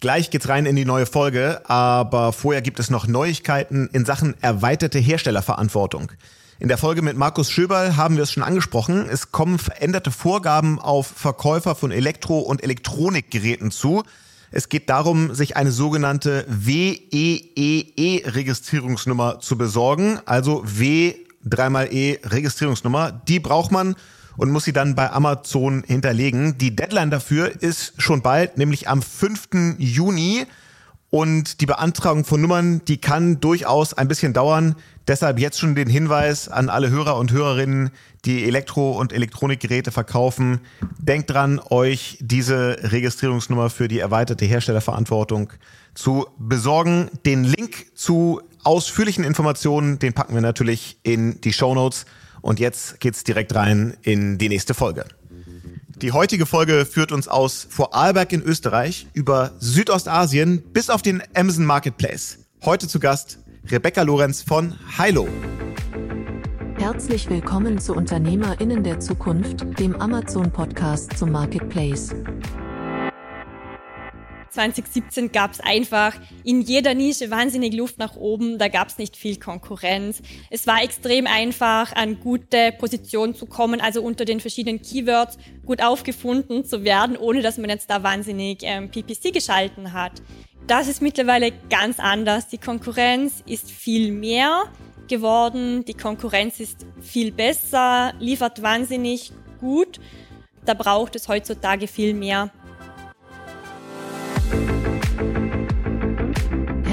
Gleich geht's rein in die neue Folge, aber vorher gibt es noch Neuigkeiten in Sachen erweiterte Herstellerverantwortung. In der Folge mit Markus Schöberl haben wir es schon angesprochen. Es kommen veränderte Vorgaben auf Verkäufer von Elektro- und Elektronikgeräten zu. Es geht darum, sich eine sogenannte WEEE-Registrierungsnummer zu besorgen, also W dreimal E Registrierungsnummer. Die braucht man und muss sie dann bei Amazon hinterlegen. Die Deadline dafür ist schon bald, nämlich am 5. Juni. Und die Beantragung von Nummern, die kann durchaus ein bisschen dauern. Deshalb jetzt schon den Hinweis an alle Hörer und Hörerinnen, die Elektro- und Elektronikgeräte verkaufen. Denkt dran, euch diese Registrierungsnummer für die erweiterte Herstellerverantwortung zu besorgen. Den Link zu ausführlichen Informationen, den packen wir natürlich in die Show Notes. Und jetzt geht's direkt rein in die nächste Folge. Die heutige Folge führt uns aus Vorarlberg in Österreich über Südostasien bis auf den Amazon Marketplace. Heute zu Gast Rebecca Lorenz von Hilo. Herzlich willkommen zu Unternehmerinnen der Zukunft, dem Amazon Podcast zum Marketplace. 2017 gab es einfach in jeder Nische wahnsinnig Luft nach oben. Da gab es nicht viel Konkurrenz. Es war extrem einfach, an gute Positionen zu kommen, also unter den verschiedenen Keywords gut aufgefunden zu werden, ohne dass man jetzt da wahnsinnig ähm, PPC geschalten hat. Das ist mittlerweile ganz anders. Die Konkurrenz ist viel mehr geworden. Die Konkurrenz ist viel besser, liefert wahnsinnig gut. Da braucht es heutzutage viel mehr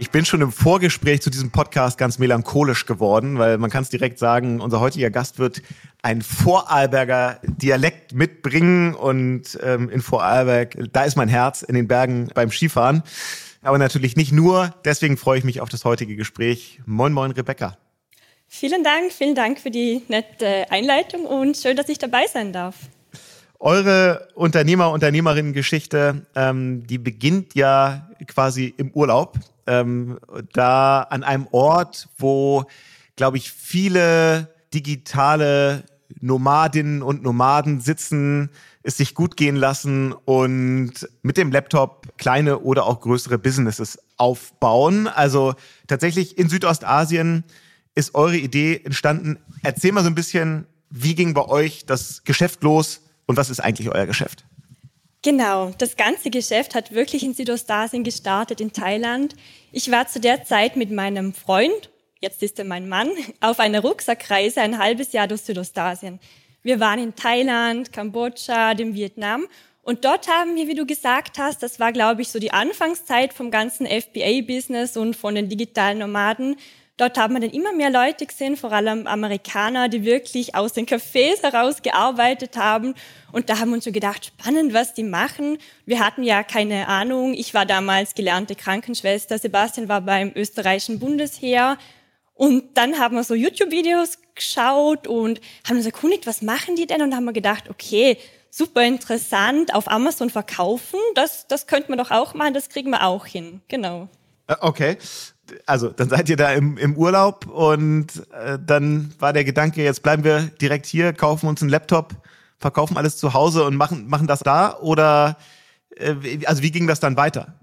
Ich bin schon im Vorgespräch zu diesem Podcast ganz melancholisch geworden, weil man kann es direkt sagen, unser heutiger Gast wird ein Vorarlberger Dialekt mitbringen und ähm, in Vorarlberg, da ist mein Herz in den Bergen beim Skifahren. Aber natürlich nicht nur, deswegen freue ich mich auf das heutige Gespräch. Moin, moin, Rebecca. Vielen Dank, vielen Dank für die nette Einleitung und schön, dass ich dabei sein darf. Eure Unternehmer-Unternehmerinnen-Geschichte, ähm, die beginnt ja quasi im Urlaub ähm, da an einem Ort, wo, glaube ich, viele digitale Nomadinnen und Nomaden sitzen, es sich gut gehen lassen und mit dem Laptop kleine oder auch größere Businesses aufbauen. Also tatsächlich in Südostasien ist eure Idee entstanden. Erzähl mal so ein bisschen, wie ging bei euch das Geschäft los und was ist eigentlich euer Geschäft? Genau, das ganze Geschäft hat wirklich in Südostasien gestartet, in Thailand. Ich war zu der Zeit mit meinem Freund, jetzt ist er mein Mann, auf einer Rucksackreise ein halbes Jahr durch Südostasien. Wir waren in Thailand, Kambodscha, dem Vietnam und dort haben wir, wie du gesagt hast, das war, glaube ich, so die Anfangszeit vom ganzen FBA-Business und von den digitalen Nomaden, Dort haben wir dann immer mehr Leute gesehen, vor allem Amerikaner, die wirklich aus den Cafés heraus gearbeitet haben. Und da haben wir uns so gedacht, spannend, was die machen. Wir hatten ja keine Ahnung. Ich war damals gelernte Krankenschwester. Sebastian war beim österreichischen Bundesheer. Und dann haben wir so YouTube-Videos geschaut und haben uns erkundigt, was machen die denn? Und haben wir gedacht, okay, super interessant, auf Amazon verkaufen, das, das könnte man doch auch machen, das kriegen wir auch hin. Genau. Äh, okay also dann seid ihr da im, im Urlaub und äh, dann war der Gedanke, jetzt bleiben wir direkt hier, kaufen uns einen Laptop, verkaufen alles zu Hause und machen, machen das da? Oder äh, also wie ging das dann weiter?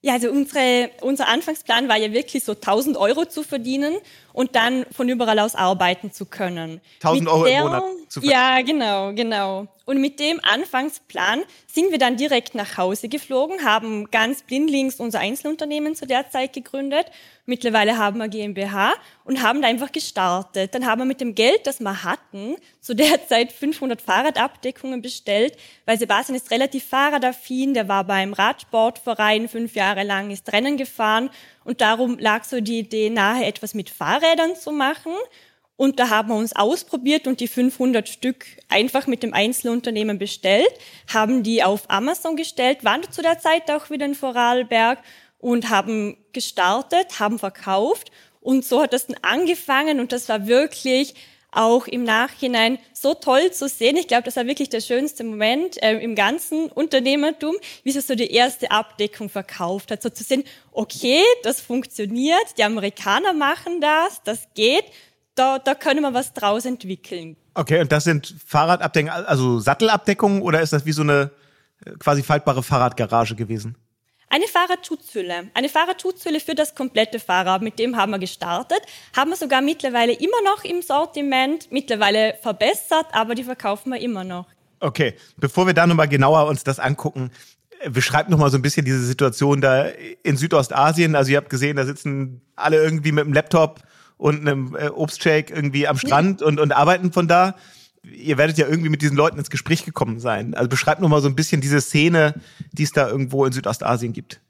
Ja, also unsere, unser Anfangsplan war ja wirklich so 1000 Euro zu verdienen und dann von überall aus arbeiten zu können. 1000 Euro der, im Monat zu? Ja, genau, genau. Und mit dem Anfangsplan sind wir dann direkt nach Hause geflogen, haben ganz blindlings unser Einzelunternehmen zu der Zeit gegründet. Mittlerweile haben wir GmbH und haben da einfach gestartet. Dann haben wir mit dem Geld, das wir hatten, zu der Zeit 500 Fahrradabdeckungen bestellt, weil Sebastian ist relativ fahrradaffin, der war beim Radsportverein fünf Jahre lang, ist Rennen gefahren und darum lag so die Idee nahe, etwas mit Fahrrädern zu machen. Und da haben wir uns ausprobiert und die 500 Stück einfach mit dem Einzelunternehmen bestellt, haben die auf Amazon gestellt, waren zu der Zeit auch wieder in Vorarlberg und haben gestartet, haben verkauft. Und so hat das dann angefangen und das war wirklich auch im Nachhinein so toll zu sehen. Ich glaube, das war wirklich der schönste Moment äh, im ganzen Unternehmertum, wie sie so die erste Abdeckung verkauft hat. So zu sehen, okay, das funktioniert, die Amerikaner machen das, das geht, da, da können wir was draus entwickeln. Okay, und das sind Fahrradabdeckungen, also Sattelabdeckungen oder ist das wie so eine äh, quasi faltbare Fahrradgarage gewesen? Eine Fahrradschutzhülle. Eine Fahrradschutzhülle für das komplette Fahrrad. Mit dem haben wir gestartet. Haben wir sogar mittlerweile immer noch im Sortiment. Mittlerweile verbessert, aber die verkaufen wir immer noch. Okay, bevor wir da nochmal genauer uns das angucken, äh, beschreibt nochmal so ein bisschen diese Situation da in Südostasien. Also ihr habt gesehen, da sitzen alle irgendwie mit einem Laptop und einem äh, Obstshake irgendwie am Strand und, und arbeiten von da ihr werdet ja irgendwie mit diesen Leuten ins Gespräch gekommen sein. Also beschreibt noch mal so ein bisschen diese Szene, die es da irgendwo in Südostasien gibt.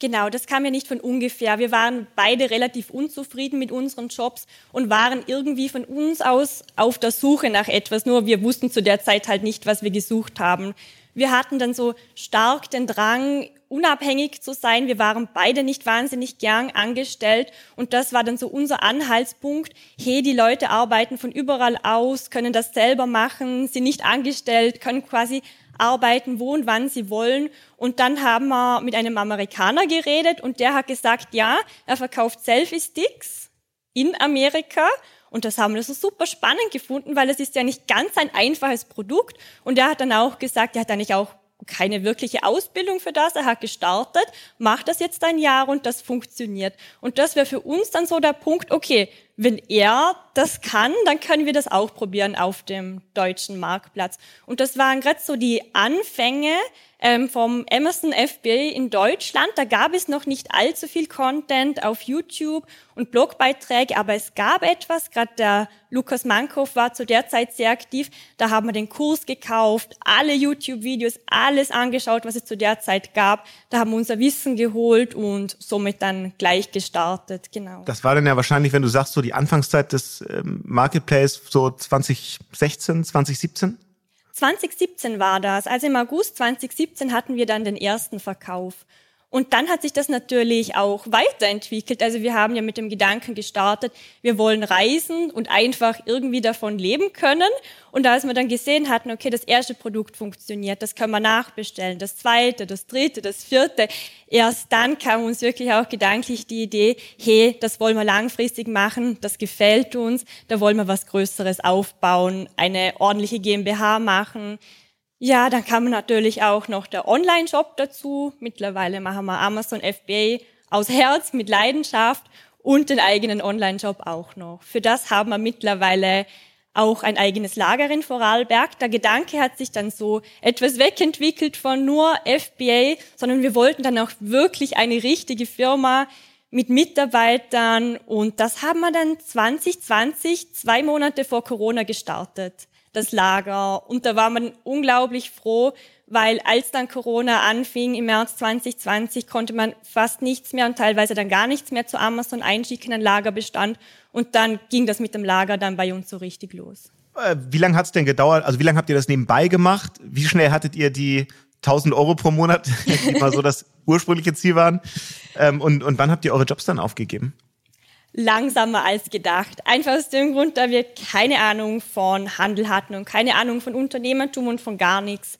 Genau, das kam ja nicht von ungefähr. Wir waren beide relativ unzufrieden mit unseren Jobs und waren irgendwie von uns aus auf der Suche nach etwas. Nur wir wussten zu der Zeit halt nicht, was wir gesucht haben. Wir hatten dann so stark den Drang, unabhängig zu sein. Wir waren beide nicht wahnsinnig gern angestellt und das war dann so unser Anhaltspunkt. Hey, die Leute arbeiten von überall aus, können das selber machen, sind nicht angestellt, können quasi arbeiten, wo und wann sie wollen. Und dann haben wir mit einem Amerikaner geredet und der hat gesagt, ja, er verkauft Selfie-Sticks in Amerika und das haben wir so super spannend gefunden, weil es ist ja nicht ganz ein einfaches Produkt. Und er hat dann auch gesagt, er hat eigentlich auch keine wirkliche Ausbildung für das. Er hat gestartet, macht das jetzt ein Jahr und das funktioniert. Und das wäre für uns dann so der Punkt, okay, wenn er das kann, dann können wir das auch probieren auf dem deutschen Marktplatz. Und das waren gerade so die Anfänge ähm, vom Amazon FBA in Deutschland. Da gab es noch nicht allzu viel Content auf YouTube und Blogbeiträge, aber es gab etwas. Gerade der Lukas Mankow war zu der Zeit sehr aktiv. Da haben wir den Kurs gekauft, alle YouTube-Videos, alles angeschaut, was es zu der Zeit gab. Da haben wir unser Wissen geholt und somit dann gleich gestartet. Genau. Das war dann ja wahrscheinlich, wenn du sagst, so die Anfangszeit des ähm, Marketplace, so 2016, 2017? 2017 war das. Also im August 2017 hatten wir dann den ersten Verkauf. Und dann hat sich das natürlich auch weiterentwickelt. Also wir haben ja mit dem Gedanken gestartet, wir wollen reisen und einfach irgendwie davon leben können. Und als wir dann gesehen hatten, okay, das erste Produkt funktioniert, das können wir nachbestellen, das zweite, das dritte, das vierte, erst dann kam uns wirklich auch gedanklich die Idee, hey, das wollen wir langfristig machen, das gefällt uns, da wollen wir was Größeres aufbauen, eine ordentliche GmbH machen ja, dann kam natürlich auch noch der Online-Shop dazu. Mittlerweile machen wir Amazon FBA aus Herz mit Leidenschaft und den eigenen Online-Shop auch noch. Für das haben wir mittlerweile auch ein eigenes Lager in Vorarlberg. Der Gedanke hat sich dann so etwas wegentwickelt von nur FBA, sondern wir wollten dann auch wirklich eine richtige Firma mit Mitarbeitern und das haben wir dann 2020, zwei Monate vor Corona gestartet das Lager. Und da war man unglaublich froh, weil als dann Corona anfing im März 2020, konnte man fast nichts mehr und teilweise dann gar nichts mehr zu Amazon einschicken, ein Lagerbestand. Und dann ging das mit dem Lager dann bei uns so richtig los. Äh, wie lange hat es denn gedauert? Also wie lange habt ihr das nebenbei gemacht? Wie schnell hattet ihr die 1000 Euro pro Monat, die mal so das ursprüngliche Ziel waren? Ähm, und, und wann habt ihr eure Jobs dann aufgegeben? Langsamer als gedacht. Einfach aus dem Grund, da wir keine Ahnung von Handel hatten und keine Ahnung von Unternehmertum und von gar nichts.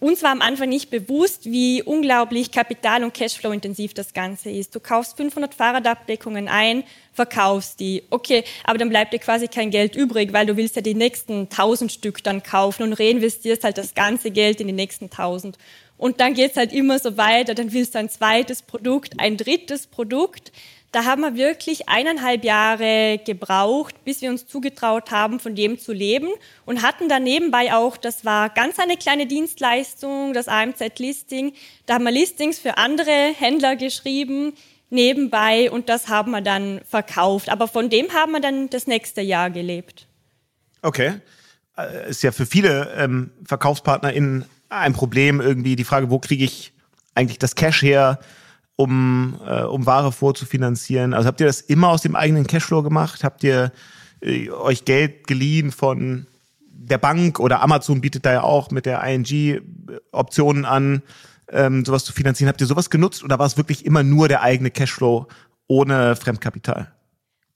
Uns war am Anfang nicht bewusst, wie unglaublich kapital- und Cashflow-intensiv das Ganze ist. Du kaufst 500 Fahrradabdeckungen ein, verkaufst die. Okay, aber dann bleibt dir quasi kein Geld übrig, weil du willst ja die nächsten 1000 Stück dann kaufen und reinvestierst halt das ganze Geld in die nächsten 1000. Und dann geht's halt immer so weiter, dann willst du ein zweites Produkt, ein drittes Produkt. Da haben wir wirklich eineinhalb Jahre gebraucht, bis wir uns zugetraut haben, von dem zu leben und hatten dann nebenbei auch, das war ganz eine kleine Dienstleistung, das AMZ-Listing. Da haben wir Listings für andere Händler geschrieben, nebenbei und das haben wir dann verkauft. Aber von dem haben wir dann das nächste Jahr gelebt. Okay. Äh, ist ja für viele ähm, VerkaufspartnerInnen ein Problem, irgendwie die Frage, wo kriege ich eigentlich das Cash her? Um, äh, um Ware vorzufinanzieren? Also habt ihr das immer aus dem eigenen Cashflow gemacht? Habt ihr äh, euch Geld geliehen von der Bank oder Amazon bietet da ja auch mit der ING äh, Optionen an, ähm, sowas zu finanzieren. Habt ihr sowas genutzt oder war es wirklich immer nur der eigene Cashflow ohne Fremdkapital?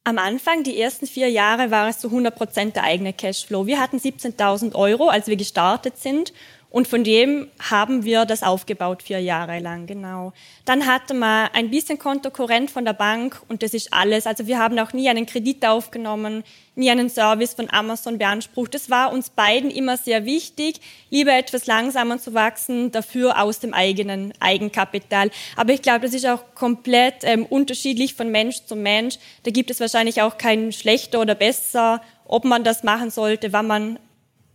Am Anfang, die ersten vier Jahre, war es zu 100 Prozent der eigene Cashflow. Wir hatten 17.000 Euro, als wir gestartet sind. Und von dem haben wir das aufgebaut vier Jahre lang, genau. Dann hatte man ein bisschen Kontokorrent von der Bank und das ist alles. Also wir haben auch nie einen Kredit aufgenommen, nie einen Service von Amazon beansprucht. Das war uns beiden immer sehr wichtig, lieber etwas langsamer zu wachsen, dafür aus dem eigenen Eigenkapital. Aber ich glaube, das ist auch komplett ähm, unterschiedlich von Mensch zu Mensch. Da gibt es wahrscheinlich auch kein schlechter oder besser, ob man das machen sollte, wann man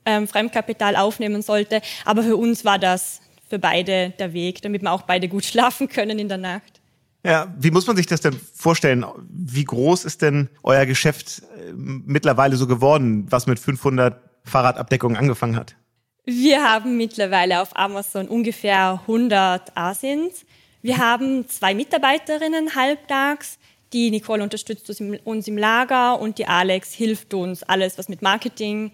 ähm, Fremdkapital aufnehmen sollte. Aber für uns war das für beide der Weg, damit wir auch beide gut schlafen können in der Nacht. Ja, wie muss man sich das denn vorstellen? Wie groß ist denn euer Geschäft äh, mittlerweile so geworden, was mit 500 Fahrradabdeckungen angefangen hat? Wir haben mittlerweile auf Amazon ungefähr 100 Asins. Wir haben zwei Mitarbeiterinnen halbtags. Die Nicole unterstützt uns im Lager und die Alex hilft uns alles, was mit Marketing,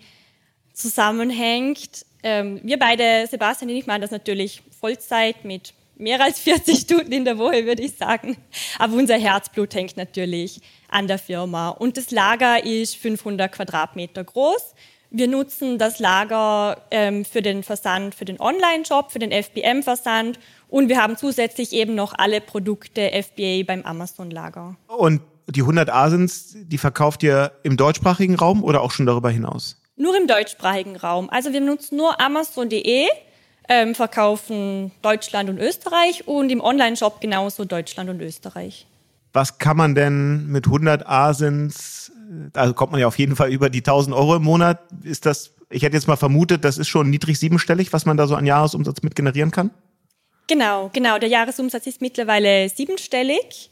zusammenhängt. Ähm, wir beide, Sebastian und ich, machen das natürlich Vollzeit mit mehr als 40 Stunden in der Woche, würde ich sagen. Aber unser Herzblut hängt natürlich an der Firma. Und das Lager ist 500 Quadratmeter groß. Wir nutzen das Lager ähm, für den Versand, für den Online-Shop, für den FBM-Versand und wir haben zusätzlich eben noch alle Produkte FBA beim Amazon-Lager. Und die 100 Asins, die verkauft ihr im deutschsprachigen Raum oder auch schon darüber hinaus? Nur im deutschsprachigen Raum. Also wir nutzen nur Amazon.de, ähm, verkaufen Deutschland und Österreich und im Online-Shop genauso Deutschland und Österreich. Was kann man denn mit 100 Asins, also kommt man ja auf jeden Fall über die 1000 Euro im Monat. Ist das, ich hätte jetzt mal vermutet, das ist schon niedrig siebenstellig, was man da so an Jahresumsatz mit generieren kann? Genau, genau. Der Jahresumsatz ist mittlerweile siebenstellig.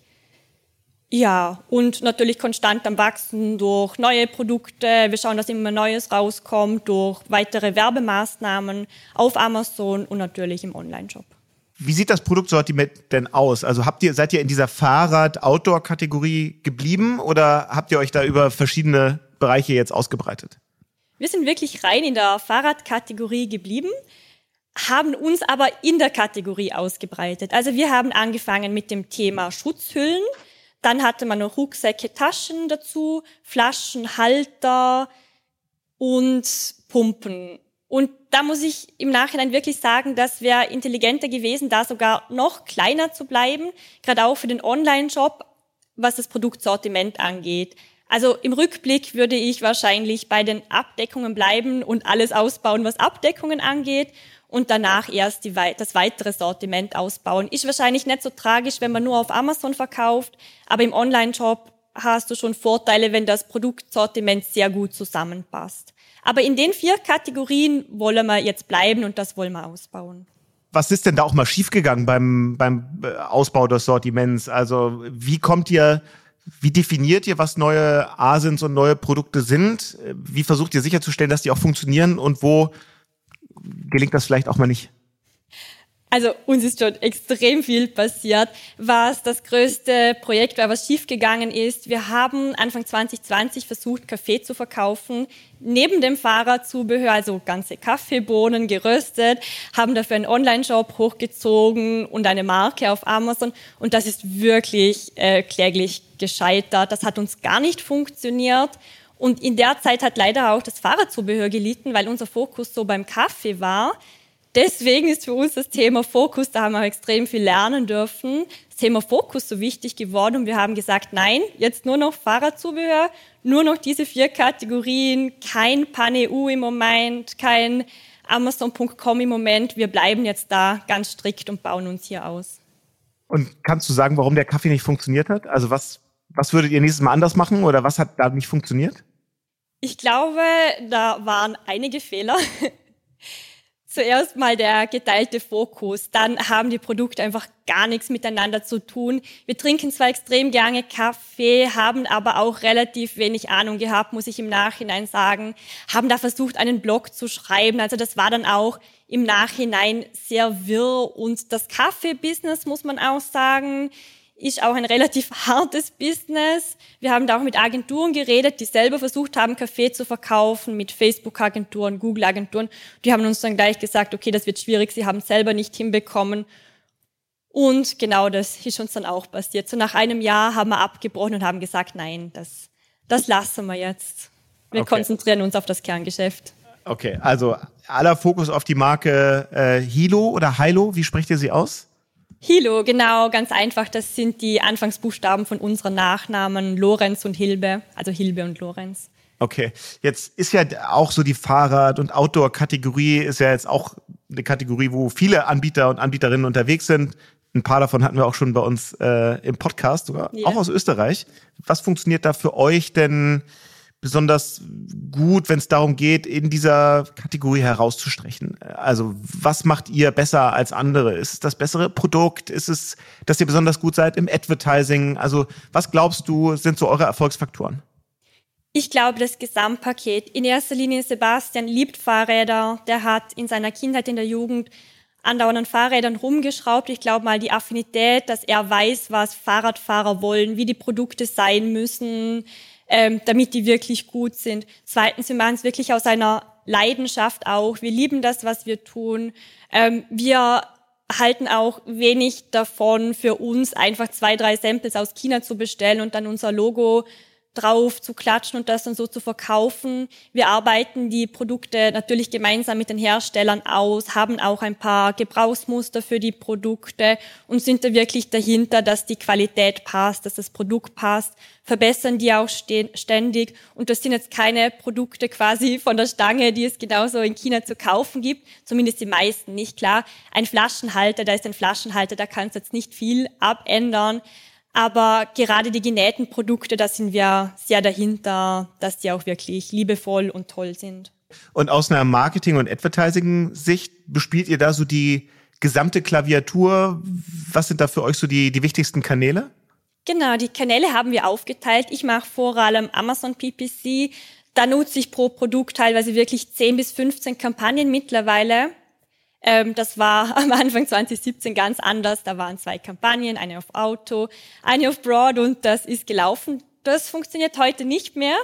Ja, und natürlich konstant am Wachsen durch neue Produkte. Wir schauen, dass immer Neues rauskommt, durch weitere Werbemaßnahmen auf Amazon und natürlich im Online-Shop. Wie sieht das Produktsortiment denn aus? Also habt ihr, seid ihr in dieser Fahrrad-Outdoor-Kategorie geblieben oder habt ihr euch da über verschiedene Bereiche jetzt ausgebreitet? Wir sind wirklich rein in der Fahrradkategorie geblieben, haben uns aber in der Kategorie ausgebreitet. Also wir haben angefangen mit dem Thema Schutzhüllen. Dann hatte man noch Rucksäcke, Taschen dazu, Flaschen, Halter und Pumpen. Und da muss ich im Nachhinein wirklich sagen, das wäre intelligenter gewesen, da sogar noch kleiner zu bleiben, gerade auch für den Online-Shop, was das Produktsortiment angeht. Also im Rückblick würde ich wahrscheinlich bei den Abdeckungen bleiben und alles ausbauen, was Abdeckungen angeht und danach erst die, das weitere Sortiment ausbauen. Ist wahrscheinlich nicht so tragisch, wenn man nur auf Amazon verkauft, aber im Online-Shop hast du schon Vorteile, wenn das Produktsortiment sehr gut zusammenpasst. Aber in den vier Kategorien wollen wir jetzt bleiben und das wollen wir ausbauen. Was ist denn da auch mal schiefgegangen beim, beim äh, Ausbau des Sortiments? Also wie kommt ihr, wie definiert ihr, was neue Asins und neue Produkte sind? Wie versucht ihr sicherzustellen, dass die auch funktionieren und wo gelingt das vielleicht auch mal nicht? Also uns ist schon extrem viel passiert. Was das größte Projekt war, was schiefgegangen ist, wir haben Anfang 2020 versucht, Kaffee zu verkaufen. Neben dem Fahrradzubehör, also ganze Kaffeebohnen geröstet, haben dafür einen Online-Shop hochgezogen und eine Marke auf Amazon. Und das ist wirklich äh, kläglich gescheitert. Das hat uns gar nicht funktioniert. Und in der Zeit hat leider auch das Fahrradzubehör gelitten, weil unser Fokus so beim Kaffee war. Deswegen ist für uns das Thema Fokus, da haben wir extrem viel lernen dürfen, das Thema Fokus so wichtig geworden und wir haben gesagt, nein, jetzt nur noch Fahrradzubehör, nur noch diese vier Kategorien, kein Pan-EU im Moment, kein Amazon.com im Moment. Wir bleiben jetzt da ganz strikt und bauen uns hier aus. Und kannst du sagen, warum der Kaffee nicht funktioniert hat? Also was, was würdet ihr nächstes Mal anders machen oder was hat da nicht funktioniert? Ich glaube, da waren einige Fehler. Zuerst mal der geteilte Fokus, dann haben die Produkte einfach gar nichts miteinander zu tun. Wir trinken zwar extrem gerne Kaffee, haben aber auch relativ wenig Ahnung gehabt, muss ich im Nachhinein sagen, haben da versucht, einen Blog zu schreiben. Also das war dann auch im Nachhinein sehr wirr und das Kaffee-Business, muss man auch sagen, ist auch ein relativ hartes Business. Wir haben da auch mit Agenturen geredet, die selber versucht haben, Kaffee zu verkaufen, mit Facebook-Agenturen, Google-Agenturen. Die haben uns dann gleich gesagt, okay, das wird schwierig, sie haben es selber nicht hinbekommen. Und genau das ist uns dann auch passiert. So nach einem Jahr haben wir abgebrochen und haben gesagt, nein, das das lassen wir jetzt. Wir okay. konzentrieren uns auf das Kerngeschäft. Okay, also aller Fokus auf die Marke äh, Hilo oder Hilo, wie spricht ihr sie aus? Hilo, genau, ganz einfach. Das sind die Anfangsbuchstaben von unseren Nachnamen Lorenz und Hilbe, also Hilbe und Lorenz. Okay, jetzt ist ja auch so die Fahrrad- und Outdoor-Kategorie ist ja jetzt auch eine Kategorie, wo viele Anbieter und Anbieterinnen unterwegs sind. Ein paar davon hatten wir auch schon bei uns äh, im Podcast, sogar ja. auch aus Österreich. Was funktioniert da für euch denn besonders gut, wenn es darum geht, in dieser Kategorie herauszustechen? Also was macht ihr besser als andere? Ist es das bessere Produkt? Ist es, dass ihr besonders gut seid im Advertising? Also was glaubst du, sind so eure Erfolgsfaktoren? Ich glaube, das Gesamtpaket. In erster Linie Sebastian liebt Fahrräder. Der hat in seiner Kindheit, in der Jugend andauernd an Fahrrädern rumgeschraubt. Ich glaube mal die Affinität, dass er weiß, was Fahrradfahrer wollen, wie die Produkte sein müssen, ähm, damit die wirklich gut sind. Zweitens, wir machen es wirklich aus einer Leidenschaft auch. Wir lieben das, was wir tun. Ähm, wir halten auch wenig davon, für uns einfach zwei, drei Samples aus China zu bestellen und dann unser Logo drauf zu klatschen und das dann so zu verkaufen. Wir arbeiten die Produkte natürlich gemeinsam mit den Herstellern aus, haben auch ein paar Gebrauchsmuster für die Produkte und sind da wirklich dahinter, dass die Qualität passt, dass das Produkt passt, verbessern die auch ständig und das sind jetzt keine Produkte quasi von der Stange, die es genauso in China zu kaufen gibt, zumindest die meisten nicht klar. Ein Flaschenhalter, da ist ein Flaschenhalter, da kannst du jetzt nicht viel abändern. Aber gerade die genähten Produkte, da sind wir sehr dahinter, dass die auch wirklich liebevoll und toll sind. Und aus einer Marketing- und Advertising-Sicht bespielt ihr da so die gesamte Klaviatur? Was sind da für euch so die, die wichtigsten Kanäle? Genau, die Kanäle haben wir aufgeteilt. Ich mache vor allem Amazon PPC. Da nutze ich pro Produkt teilweise wirklich 10 bis 15 Kampagnen mittlerweile. Ähm, das war am Anfang 2017 ganz anders. Da waren zwei Kampagnen, eine auf Auto, eine auf Broad und das ist gelaufen. Das funktioniert heute nicht mehr.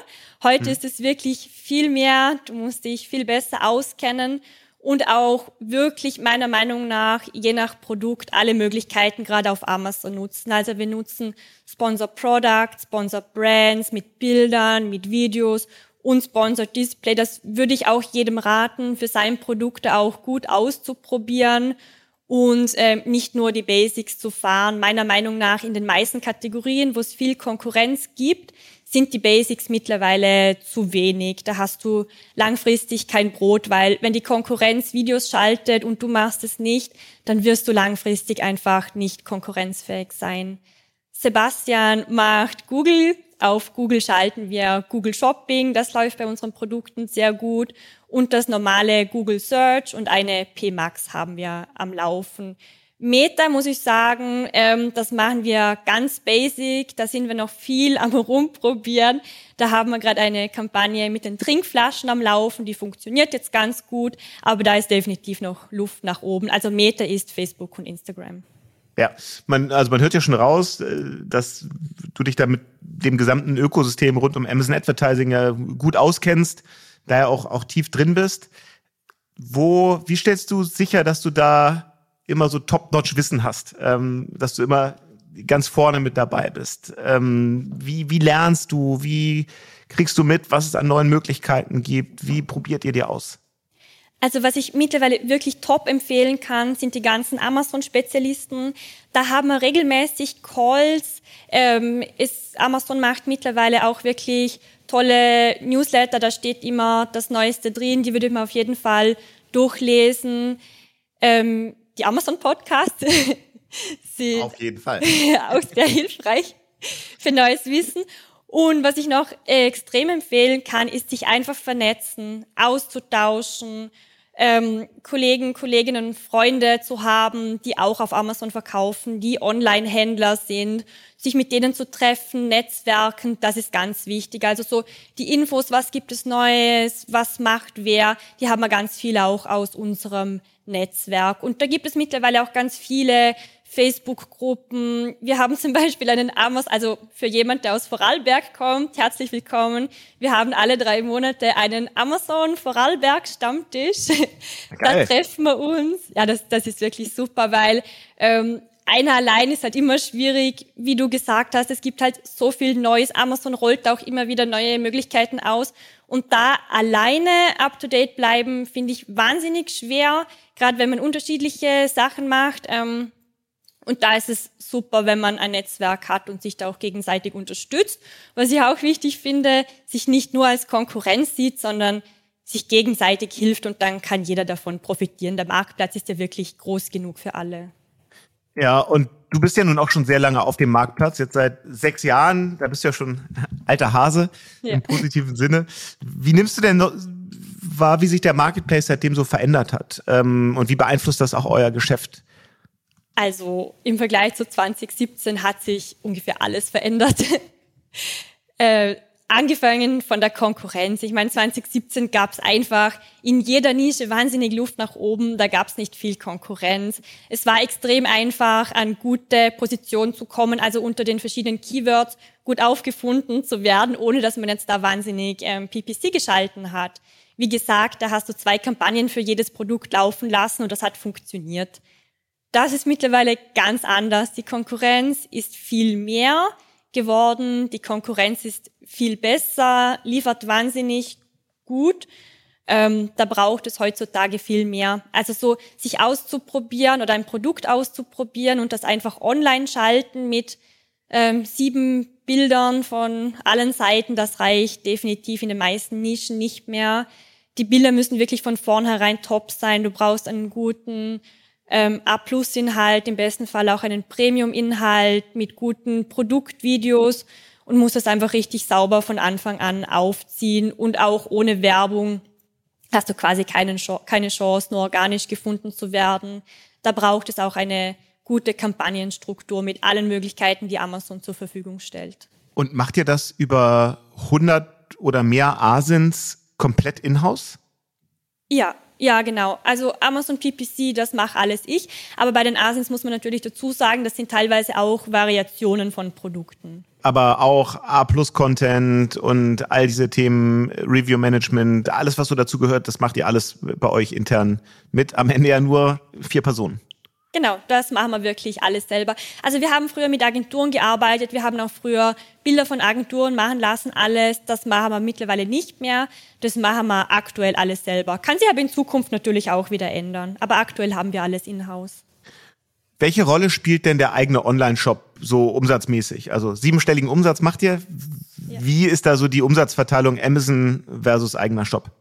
Heute mhm. ist es wirklich viel mehr. Du musst dich viel besser auskennen und auch wirklich meiner Meinung nach je nach Produkt alle Möglichkeiten gerade auf Amazon nutzen. Also wir nutzen Sponsor Products, Sponsor Brands mit Bildern, mit Videos und Sponsored Display. Das würde ich auch jedem raten, für seine Produkte auch gut auszuprobieren und äh, nicht nur die Basics zu fahren. Meiner Meinung nach in den meisten Kategorien, wo es viel Konkurrenz gibt, sind die Basics mittlerweile zu wenig. Da hast du langfristig kein Brot, weil wenn die Konkurrenz Videos schaltet und du machst es nicht, dann wirst du langfristig einfach nicht konkurrenzfähig sein. Sebastian macht Google auf Google schalten wir Google Shopping, das läuft bei unseren Produkten sehr gut. Und das normale Google Search und eine PMAX haben wir am Laufen. Meta muss ich sagen, ähm, das machen wir ganz basic. Da sind wir noch viel am rumprobieren. Da haben wir gerade eine Kampagne mit den Trinkflaschen am Laufen, die funktioniert jetzt ganz gut, aber da ist definitiv noch Luft nach oben. Also Meta ist Facebook und Instagram. Ja, man, also man hört ja schon raus, äh, dass du dich da mit dem gesamten Ökosystem rund um Amazon Advertising ja gut auskennst, da ja auch, auch tief drin bist. Wo, wie stellst du sicher, dass du da immer so top-notch Wissen hast, ähm, dass du immer ganz vorne mit dabei bist? Ähm, wie, wie lernst du? Wie kriegst du mit, was es an neuen Möglichkeiten gibt? Wie probiert ihr dir aus? Also was ich mittlerweile wirklich top empfehlen kann, sind die ganzen Amazon-Spezialisten. Da haben wir regelmäßig Calls. Ähm, ist, Amazon macht mittlerweile auch wirklich tolle Newsletter. Da steht immer das Neueste drin. Die würde ich mir auf jeden Fall durchlesen. Ähm, die Amazon-Podcasts sind auf jeden Fall auch sehr hilfreich für neues Wissen. Und was ich noch äh, extrem empfehlen kann, ist sich einfach vernetzen, auszutauschen, ähm, Kollegen, Kolleginnen, Freunde zu haben, die auch auf Amazon verkaufen, die Online-Händler sind, sich mit denen zu treffen, Netzwerken, das ist ganz wichtig. Also so die Infos, was gibt es Neues, was macht wer, die haben wir ganz viel auch aus unserem Netzwerk. Und da gibt es mittlerweile auch ganz viele Facebook-Gruppen. Wir haben zum Beispiel einen Amos, also für jemand, der aus Vorarlberg kommt, herzlich willkommen. Wir haben alle drei Monate einen Amazon Vorarlberg Stammtisch. da treffen wir uns. Ja, das, das ist wirklich super, weil ähm, einer allein ist halt immer schwierig, wie du gesagt hast. Es gibt halt so viel Neues. Amazon rollt auch immer wieder neue Möglichkeiten aus. Und da alleine up-to-date bleiben, finde ich wahnsinnig schwer, gerade wenn man unterschiedliche Sachen macht. Ähm, und da ist es super, wenn man ein Netzwerk hat und sich da auch gegenseitig unterstützt. Was ich auch wichtig finde, sich nicht nur als Konkurrenz sieht, sondern sich gegenseitig hilft und dann kann jeder davon profitieren. Der Marktplatz ist ja wirklich groß genug für alle. Ja, und du bist ja nun auch schon sehr lange auf dem Marktplatz, jetzt seit sechs Jahren, da bist du ja schon alter Hase ja. im positiven Sinne. Wie nimmst du denn wahr, wie sich der Marketplace seitdem so verändert hat? Ähm, und wie beeinflusst das auch euer Geschäft? Also im Vergleich zu 2017 hat sich ungefähr alles verändert. äh, angefangen von der Konkurrenz. Ich meine, 2017 gab es einfach in jeder Nische wahnsinnig Luft nach oben. Da gab es nicht viel Konkurrenz. Es war extrem einfach, an gute Positionen zu kommen, also unter den verschiedenen Keywords gut aufgefunden zu werden, ohne dass man jetzt da wahnsinnig ähm, PPC geschalten hat. Wie gesagt, da hast du zwei Kampagnen für jedes Produkt laufen lassen und das hat funktioniert. Das ist mittlerweile ganz anders. Die Konkurrenz ist viel mehr geworden. Die Konkurrenz ist viel besser, liefert wahnsinnig gut. Ähm, da braucht es heutzutage viel mehr. Also so sich auszuprobieren oder ein Produkt auszuprobieren und das einfach online schalten mit ähm, sieben Bildern von allen Seiten, das reicht definitiv in den meisten Nischen nicht mehr. Die Bilder müssen wirklich von vornherein top sein. Du brauchst einen guten ähm, A-Plus-Inhalt, im besten Fall auch einen Premium-Inhalt mit guten Produktvideos und muss das einfach richtig sauber von Anfang an aufziehen und auch ohne Werbung hast du quasi keine, keine Chance, nur organisch gefunden zu werden. Da braucht es auch eine gute Kampagnenstruktur mit allen Möglichkeiten, die Amazon zur Verfügung stellt. Und macht ihr das über 100 oder mehr Asins komplett in-house? Ja, ja, genau. Also Amazon PPC, das mache alles ich. Aber bei den Asins muss man natürlich dazu sagen, das sind teilweise auch Variationen von Produkten. Aber auch A-Plus-Content und all diese Themen, Review-Management, alles, was so dazu gehört, das macht ihr alles bei euch intern mit. Am Ende ja nur vier Personen. Genau, das machen wir wirklich alles selber. Also wir haben früher mit Agenturen gearbeitet, wir haben auch früher Bilder von Agenturen machen lassen, alles. Das machen wir mittlerweile nicht mehr. Das machen wir aktuell alles selber. Kann sich aber in Zukunft natürlich auch wieder ändern. Aber aktuell haben wir alles in-house. Welche Rolle spielt denn der eigene Online-Shop so umsatzmäßig? Also siebenstelligen Umsatz macht ihr. Ja. Wie ist da so die Umsatzverteilung Amazon versus eigener Shop?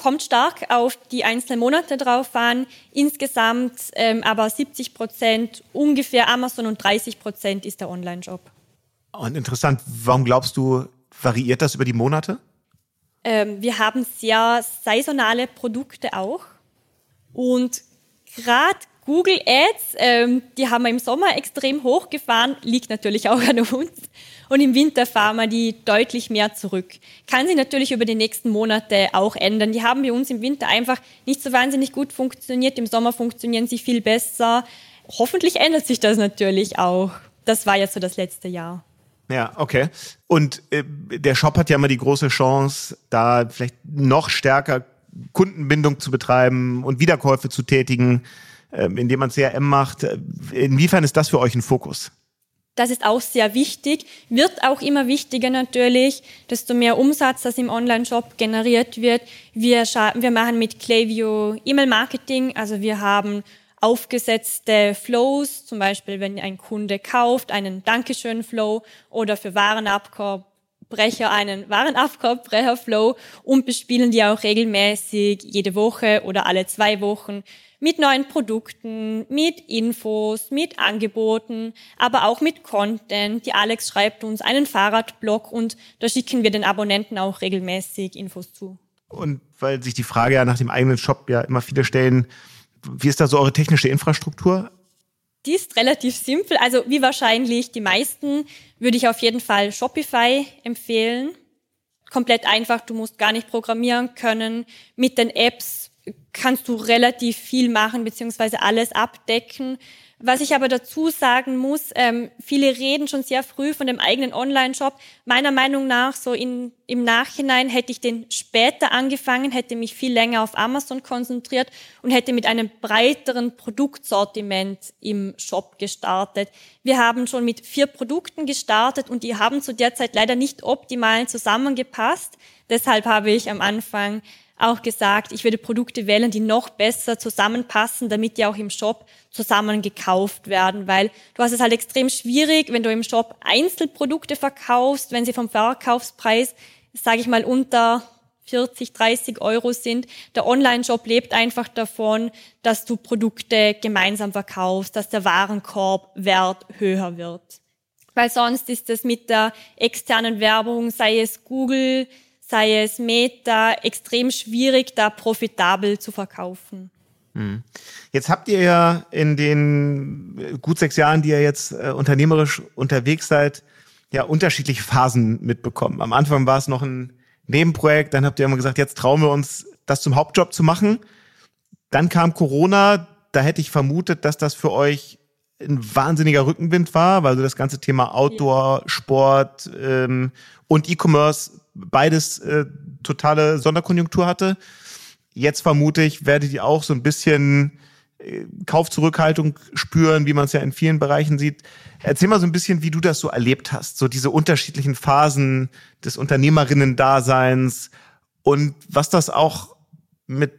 Kommt stark auf die einzelnen Monate drauf an. Insgesamt ähm, aber 70 Prozent ungefähr Amazon und 30 Prozent ist der Online-Shop. Und interessant, warum glaubst du, variiert das über die Monate? Ähm, wir haben sehr saisonale Produkte auch. Und gerade Google Ads, ähm, die haben wir im Sommer extrem hochgefahren, liegt natürlich auch an uns. Und im Winter fahren wir die deutlich mehr zurück. Kann sich natürlich über die nächsten Monate auch ändern. Die haben bei uns im Winter einfach nicht so wahnsinnig gut funktioniert. Im Sommer funktionieren sie viel besser. Hoffentlich ändert sich das natürlich auch. Das war jetzt so das letzte Jahr. Ja, okay. Und äh, der Shop hat ja immer die große Chance, da vielleicht noch stärker Kundenbindung zu betreiben und Wiederkäufe zu tätigen. Ähm, indem man CRM macht. Inwiefern ist das für euch ein Fokus? Das ist auch sehr wichtig, wird auch immer wichtiger natürlich, desto mehr Umsatz, das im Online-Shop generiert wird. Wir, wir machen mit Klaviyo E-Mail-Marketing, also wir haben aufgesetzte Flows, zum Beispiel wenn ein Kunde kauft, einen Dankeschön-Flow oder für Warenabkorbbrecher einen Warenabkorbbrecher-Flow und bespielen die auch regelmäßig jede Woche oder alle zwei Wochen mit neuen Produkten, mit Infos, mit Angeboten, aber auch mit Content. Die Alex schreibt uns einen Fahrradblog und da schicken wir den Abonnenten auch regelmäßig Infos zu. Und weil sich die Frage ja nach dem eigenen Shop ja immer viele stellen, wie ist da so eure technische Infrastruktur? Die ist relativ simpel. Also wie wahrscheinlich die meisten würde ich auf jeden Fall Shopify empfehlen. Komplett einfach, du musst gar nicht programmieren können. Mit den Apps kannst du relativ viel machen, beziehungsweise alles abdecken. Was ich aber dazu sagen muss, ähm, viele reden schon sehr früh von dem eigenen Online-Shop. Meiner Meinung nach, so in, im Nachhinein hätte ich den später angefangen, hätte mich viel länger auf Amazon konzentriert und hätte mit einem breiteren Produktsortiment im Shop gestartet. Wir haben schon mit vier Produkten gestartet und die haben zu der Zeit leider nicht optimal zusammengepasst. Deshalb habe ich am Anfang auch gesagt, ich würde Produkte wählen, die noch besser zusammenpassen, damit die auch im Shop zusammen gekauft werden, weil du hast es halt extrem schwierig, wenn du im Shop Einzelprodukte verkaufst, wenn sie vom Verkaufspreis, sage ich mal, unter 40, 30 Euro sind. Der Online-Shop lebt einfach davon, dass du Produkte gemeinsam verkaufst, dass der Warenkorbwert höher wird. Weil sonst ist es mit der externen Werbung, sei es Google, sei es Meta, extrem schwierig, da profitabel zu verkaufen. Hm. Jetzt habt ihr ja in den gut sechs Jahren, die ihr jetzt äh, unternehmerisch unterwegs seid, ja unterschiedliche Phasen mitbekommen. Am Anfang war es noch ein Nebenprojekt, dann habt ihr immer gesagt, jetzt trauen wir uns, das zum Hauptjob zu machen. Dann kam Corona, da hätte ich vermutet, dass das für euch ein wahnsinniger Rückenwind war, weil so das ganze Thema Outdoor, Sport ähm, und E-Commerce beides äh, totale Sonderkonjunktur hatte. Jetzt vermute ich, werdet ihr auch so ein bisschen äh, Kaufzurückhaltung spüren, wie man es ja in vielen Bereichen sieht. Erzähl mal so ein bisschen, wie du das so erlebt hast, so diese unterschiedlichen Phasen des Unternehmerinnen-Daseins und was das auch mit,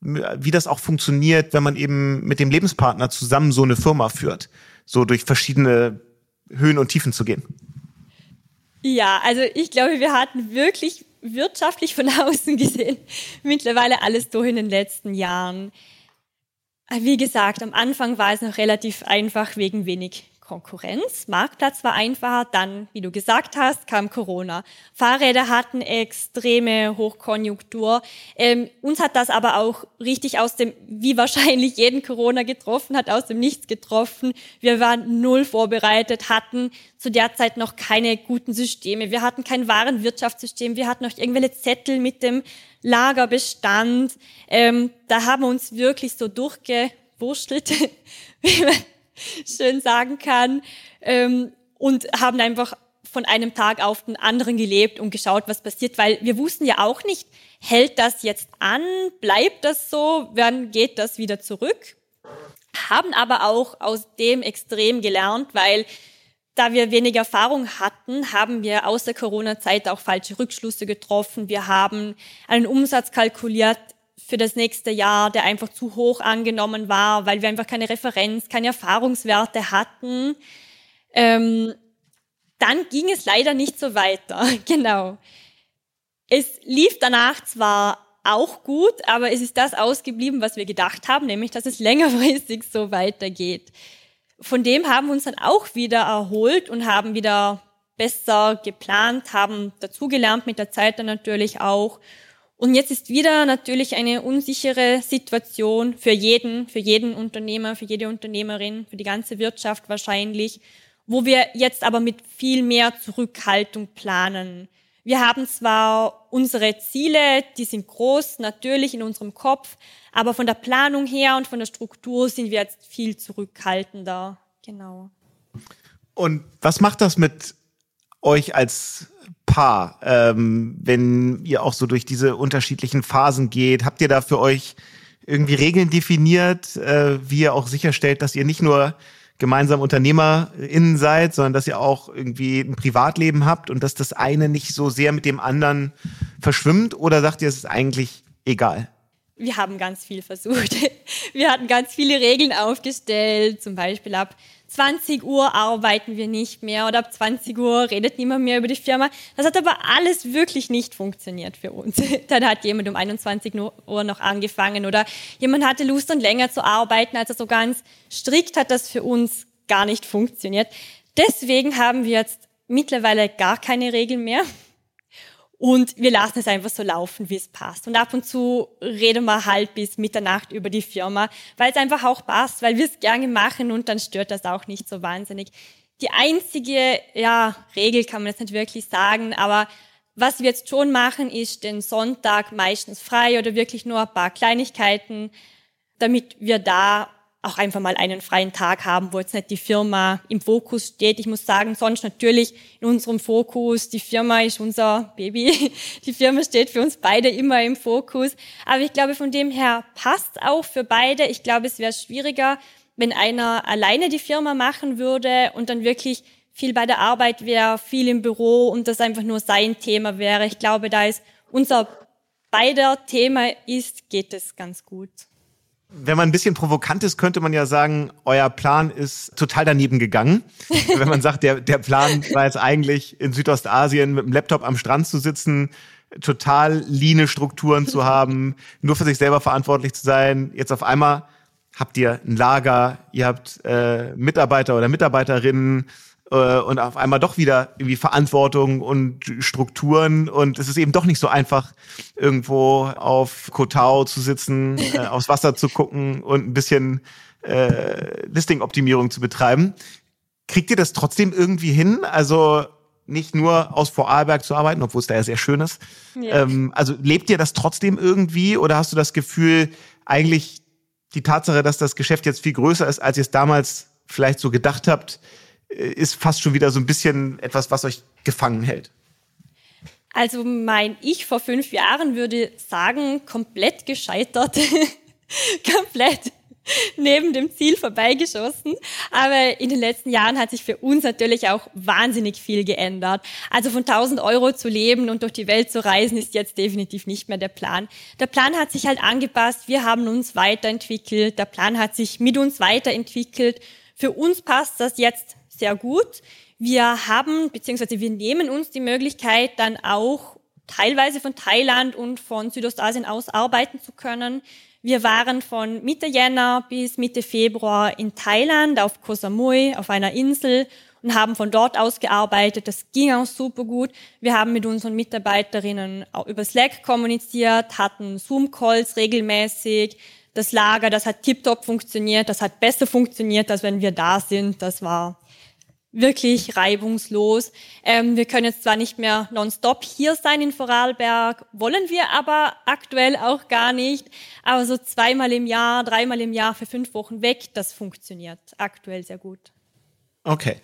wie das auch funktioniert, wenn man eben mit dem Lebenspartner zusammen so eine Firma führt, so durch verschiedene Höhen und Tiefen zu gehen. Ja, also ich glaube, wir hatten wirklich wirtschaftlich von außen gesehen mittlerweile alles durch in den letzten Jahren. Wie gesagt, am Anfang war es noch relativ einfach wegen wenig Konkurrenz. Marktplatz war einfacher. Dann, wie du gesagt hast, kam Corona. Fahrräder hatten extreme Hochkonjunktur. Ähm, uns hat das aber auch richtig aus dem, wie wahrscheinlich jeden Corona getroffen hat, aus dem Nichts getroffen. Wir waren null vorbereitet, hatten zu der Zeit noch keine guten Systeme. Wir hatten kein Warenwirtschaftssystem. Wir hatten noch irgendwelche Zettel mit dem Lagerbestand. Ähm, da haben wir uns wirklich so durchgewurschtelt, schön sagen kann, ähm, und haben einfach von einem Tag auf den anderen gelebt und geschaut, was passiert, weil wir wussten ja auch nicht, hält das jetzt an, bleibt das so, wann geht das wieder zurück? Haben aber auch aus dem extrem gelernt, weil da wir wenig Erfahrung hatten, haben wir aus der Corona-Zeit auch falsche Rückschlüsse getroffen. Wir haben einen Umsatz kalkuliert, für das nächste Jahr, der einfach zu hoch angenommen war, weil wir einfach keine Referenz, keine Erfahrungswerte hatten. Ähm, dann ging es leider nicht so weiter. genau. Es lief danach zwar auch gut, aber es ist das ausgeblieben, was wir gedacht haben, nämlich dass es längerfristig so weitergeht. Von dem haben wir uns dann auch wieder erholt und haben wieder besser geplant, haben dazugelernt mit der Zeit dann natürlich auch und jetzt ist wieder natürlich eine unsichere Situation für jeden, für jeden Unternehmer, für jede Unternehmerin, für die ganze Wirtschaft wahrscheinlich, wo wir jetzt aber mit viel mehr Zurückhaltung planen. Wir haben zwar unsere Ziele, die sind groß, natürlich in unserem Kopf, aber von der Planung her und von der Struktur sind wir jetzt viel zurückhaltender. Genau. Und was macht das mit euch als Paar, ähm, wenn ihr auch so durch diese unterschiedlichen Phasen geht? Habt ihr da für euch irgendwie Regeln definiert, äh, wie ihr auch sicherstellt, dass ihr nicht nur gemeinsam UnternehmerInnen seid, sondern dass ihr auch irgendwie ein Privatleben habt und dass das eine nicht so sehr mit dem anderen verschwimmt? Oder sagt ihr, es ist eigentlich egal? Wir haben ganz viel versucht. Wir hatten ganz viele Regeln aufgestellt, zum Beispiel ab 20 Uhr arbeiten wir nicht mehr oder ab 20 Uhr redet niemand mehr über die Firma. Das hat aber alles wirklich nicht funktioniert für uns. Dann hat jemand um 21 Uhr noch angefangen oder jemand hatte Lust und länger zu arbeiten. Also so ganz strikt hat das für uns gar nicht funktioniert. Deswegen haben wir jetzt mittlerweile gar keine Regeln mehr. Und wir lassen es einfach so laufen, wie es passt. Und ab und zu reden wir halt bis Mitternacht über die Firma, weil es einfach auch passt, weil wir es gerne machen und dann stört das auch nicht so wahnsinnig. Die einzige ja, Regel kann man jetzt nicht wirklich sagen, aber was wir jetzt schon machen, ist den Sonntag meistens frei oder wirklich nur ein paar Kleinigkeiten, damit wir da auch einfach mal einen freien Tag haben, wo jetzt nicht die Firma im Fokus steht. Ich muss sagen, sonst natürlich in unserem Fokus, die Firma ist unser Baby. Die Firma steht für uns beide immer im Fokus. Aber ich glaube, von dem her passt auch für beide. Ich glaube, es wäre schwieriger, wenn einer alleine die Firma machen würde und dann wirklich viel bei der Arbeit wäre, viel im Büro und das einfach nur sein Thema wäre. Ich glaube, da ist unser beider Thema ist, geht es ganz gut. Wenn man ein bisschen provokant ist, könnte man ja sagen, euer Plan ist total daneben gegangen. Wenn man sagt, der, der Plan war jetzt eigentlich in Südostasien mit dem Laptop am Strand zu sitzen, total line Strukturen zu haben, nur für sich selber verantwortlich zu sein. Jetzt auf einmal habt ihr ein Lager, ihr habt äh, Mitarbeiter oder Mitarbeiterinnen, äh, und auf einmal doch wieder irgendwie Verantwortung und Strukturen und es ist eben doch nicht so einfach, irgendwo auf Kotau zu sitzen, äh, aufs Wasser zu gucken und ein bisschen äh, Listing-Optimierung zu betreiben. Kriegt ihr das trotzdem irgendwie hin? Also nicht nur aus Vorarlberg zu arbeiten, obwohl es da ja sehr schön ist. Ja. Ähm, also lebt ihr das trotzdem irgendwie oder hast du das Gefühl, eigentlich die Tatsache, dass das Geschäft jetzt viel größer ist, als ihr es damals vielleicht so gedacht habt, ist fast schon wieder so ein bisschen etwas, was euch gefangen hält. Also mein Ich vor fünf Jahren würde sagen, komplett gescheitert. komplett neben dem Ziel vorbeigeschossen. Aber in den letzten Jahren hat sich für uns natürlich auch wahnsinnig viel geändert. Also von 1000 Euro zu leben und durch die Welt zu reisen ist jetzt definitiv nicht mehr der Plan. Der Plan hat sich halt angepasst. Wir haben uns weiterentwickelt. Der Plan hat sich mit uns weiterentwickelt. Für uns passt das jetzt sehr gut. Wir haben, beziehungsweise wir nehmen uns die Möglichkeit, dann auch teilweise von Thailand und von Südostasien aus arbeiten zu können. Wir waren von Mitte Jänner bis Mitte Februar in Thailand auf Koh Samui, auf einer Insel und haben von dort aus gearbeitet. Das ging auch super gut. Wir haben mit unseren Mitarbeiterinnen auch über Slack kommuniziert, hatten Zoom-Calls regelmäßig. Das Lager, das hat tiptop funktioniert, das hat besser funktioniert, als wenn wir da sind. Das war wirklich reibungslos. Ähm, wir können jetzt zwar nicht mehr nonstop hier sein in Vorarlberg, wollen wir aber aktuell auch gar nicht. Aber so zweimal im Jahr, dreimal im Jahr für fünf Wochen weg, das funktioniert aktuell sehr gut. Okay.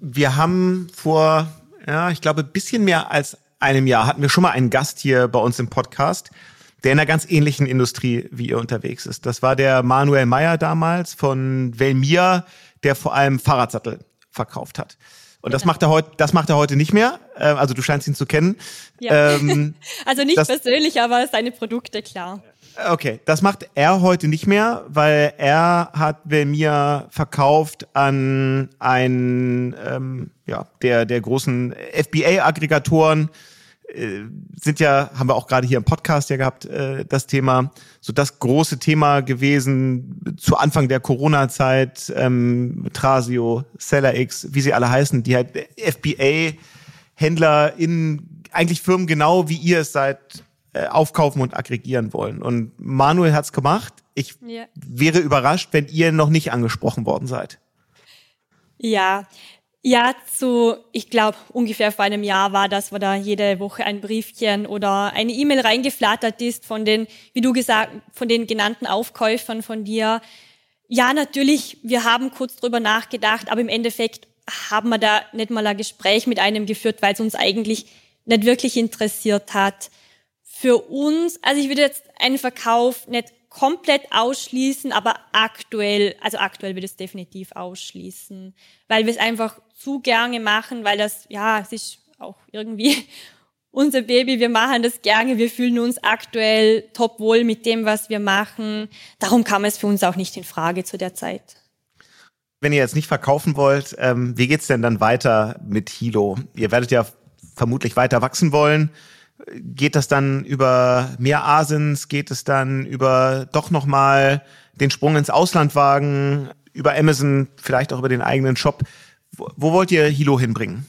Wir haben vor, ja, ich glaube, bisschen mehr als einem Jahr hatten wir schon mal einen Gast hier bei uns im Podcast, der in einer ganz ähnlichen Industrie wie ihr unterwegs ist. Das war der Manuel Meyer damals von Velmia, der vor allem Fahrradsattel verkauft hat. Und das genau. macht er heute, das macht er heute nicht mehr. Äh, also du scheinst ihn zu kennen. Ja. Ähm, also nicht das, persönlich, aber seine Produkte, klar. Okay, das macht er heute nicht mehr, weil er hat bei mir verkauft an einen ähm, ja, der, der großen FBA-Aggregatoren, sind ja, haben wir auch gerade hier im Podcast ja gehabt, äh, das Thema, so das große Thema gewesen zu Anfang der Corona-Zeit, ähm, Trasio, SellerX, wie sie alle heißen, die halt FBA-Händler in eigentlich Firmen genau wie ihr es seid, äh, aufkaufen und aggregieren wollen. Und Manuel hat's gemacht. Ich ja. wäre überrascht, wenn ihr noch nicht angesprochen worden seid. Ja, ja, zu, ich glaube, ungefähr vor einem Jahr war das, wo da jede Woche ein Briefchen oder eine E-Mail reingeflattert ist von den, wie du gesagt, von den genannten Aufkäufern von dir. Ja, natürlich, wir haben kurz drüber nachgedacht, aber im Endeffekt haben wir da nicht mal ein Gespräch mit einem geführt, weil es uns eigentlich nicht wirklich interessiert hat. Für uns, also ich würde jetzt einen Verkauf nicht komplett ausschließen, aber aktuell, also aktuell würde es definitiv ausschließen, weil wir es einfach zu gerne machen, weil das, ja, es ist auch irgendwie unser Baby, wir machen das gerne, wir fühlen uns aktuell top wohl mit dem, was wir machen. Darum kam es für uns auch nicht in Frage zu der Zeit. Wenn ihr jetzt nicht verkaufen wollt, ähm, wie geht's denn dann weiter mit Hilo? Ihr werdet ja vermutlich weiter wachsen wollen. Geht das dann über mehr Asins? Geht es dann über doch nochmal den Sprung ins Ausland wagen? Über Amazon, vielleicht auch über den eigenen Shop? Wo, wo wollt ihr Hilo hinbringen?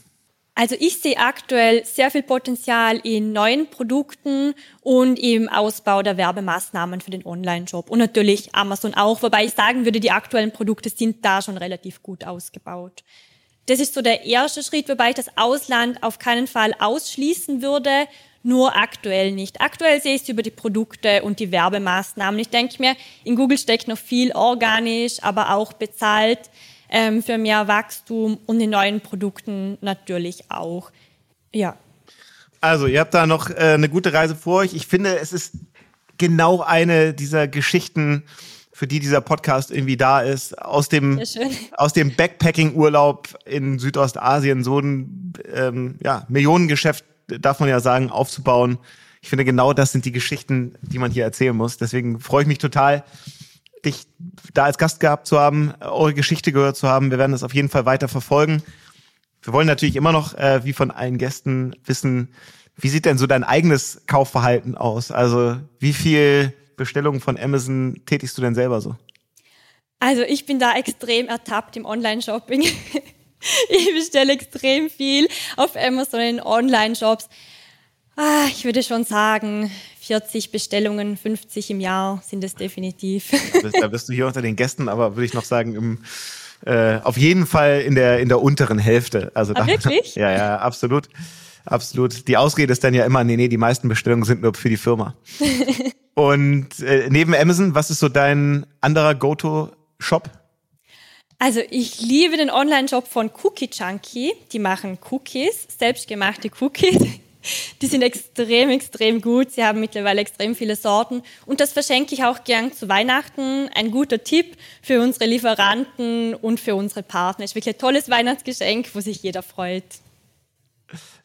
Also ich sehe aktuell sehr viel Potenzial in neuen Produkten und im Ausbau der Werbemaßnahmen für den Online-Shop und natürlich Amazon auch, wobei ich sagen würde, die aktuellen Produkte sind da schon relativ gut ausgebaut. Das ist so der erste Schritt, wobei ich das Ausland auf keinen Fall ausschließen würde, nur aktuell nicht. Aktuell sehe ich es über die Produkte und die Werbemaßnahmen. Ich denke mir, in Google steckt noch viel organisch, aber auch bezahlt ähm, für mehr Wachstum und in neuen Produkten natürlich auch. Ja. Also, ihr habt da noch äh, eine gute Reise vor euch. Ich finde, es ist genau eine dieser Geschichten, für die dieser Podcast irgendwie da ist, aus dem, aus dem Backpacking-Urlaub in Südostasien so ein ähm, ja, Millionengeschäft, darf man ja sagen, aufzubauen. Ich finde, genau das sind die Geschichten, die man hier erzählen muss. Deswegen freue ich mich total, dich da als Gast gehabt zu haben, eure Geschichte gehört zu haben. Wir werden das auf jeden Fall weiter verfolgen. Wir wollen natürlich immer noch, äh, wie von allen Gästen, wissen, wie sieht denn so dein eigenes Kaufverhalten aus? Also wie viel Bestellungen von Amazon tätigst du denn selber so? Also ich bin da extrem ertappt im Online-Shopping. ich bestelle extrem viel auf Amazon in Online-Shops. Ah, ich würde schon sagen, 40 Bestellungen, 50 im Jahr sind es definitiv. Da bist du hier unter den Gästen, aber würde ich noch sagen, im, äh, auf jeden Fall in der, in der unteren Hälfte. Also ah, da, wirklich? Ja, ja, absolut. Absolut. Die Ausrede ist dann ja immer, nee, nee, die meisten Bestellungen sind nur für die Firma. Und äh, neben Amazon, was ist so dein anderer Go-To-Shop? Also ich liebe den Online-Shop von Cookie Junkie. Die machen Cookies, selbstgemachte Cookies. Die sind extrem, extrem gut. Sie haben mittlerweile extrem viele Sorten. Und das verschenke ich auch gern zu Weihnachten. Ein guter Tipp für unsere Lieferanten und für unsere Partner. Ist wirklich ein tolles Weihnachtsgeschenk, wo sich jeder freut.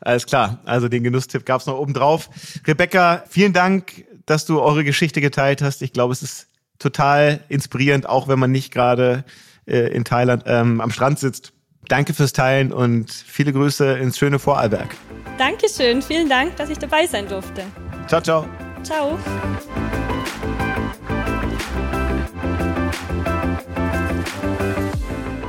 Alles klar. Also den Genusstipp gab es noch oben drauf. Rebecca, vielen Dank, dass du eure Geschichte geteilt hast. Ich glaube, es ist total inspirierend, auch wenn man nicht gerade äh, in Thailand ähm, am Strand sitzt. Danke fürs Teilen und viele Grüße ins schöne Vorarlberg. Dankeschön. Vielen Dank, dass ich dabei sein durfte. Ciao, ciao. Ciao.